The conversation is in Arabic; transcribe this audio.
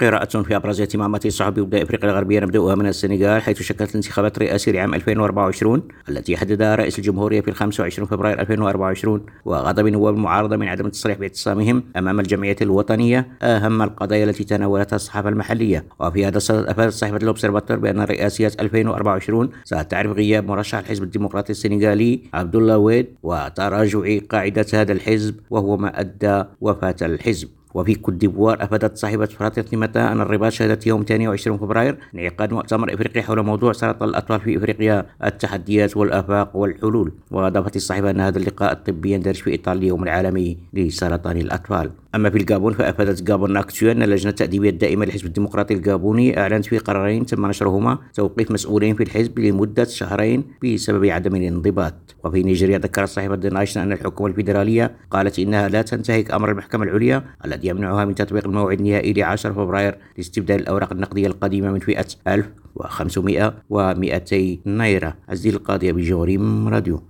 قراءة في أبرز اهتمامات الصحف وبدءا بإفريقيا الغربية نبدأها من السنغال حيث شكلت الانتخابات الرئاسية لعام 2024 التي حددها رئيس الجمهورية في 25 فبراير 2024 وغضب نواب المعارضة من عدم التصريح باعتصامهم أمام الجمعية الوطنية أهم القضايا التي تناولتها الصحافة المحلية. وفي هذا الصدد أفادت صحيفة الأوبسرفاتور بأن رئاسيات 2024 ستعرف غياب مرشح الحزب الديمقراطي السنغالي عبد الله ويد وتراجع قاعدة هذا الحزب وهو ما أدى لوفاة الحزب. وفي كوت ديفوار أفادت صحيفة فرات متى أن الرباط شهدت يوم 22 فبراير انعقاد مؤتمر افريقي حول موضوع سرطان الاطفال في إفريقيا التحديات والآفاق والحلول. وأضافت الصحيفة أن هذا اللقاء الطبي يندرج في اطار اليوم العالمي لسرطان الأطفال. أما في الجابون فأفادت جابون ان اللجنة التأديبية الدائمة للحزب الديمقراطي الجابوني أعلنت في قرارين تم نشرهما توقيف مسؤولين في الحزب لمدة شهرين بسبب عدم الانضباط. وفي نيجيريا ذكرت صحيفة ذا أن الحكومة الفيدرالية قالت إنها لا تنتهك أمر المحكمة العليا الذي يمنعها من تطبيق الموعد النهائي ل 10 فبراير لاستبدال الأوراق النقدية القديمة من فئة 1500 و 200 نيرة. عزيز القاضي بجوري راديو.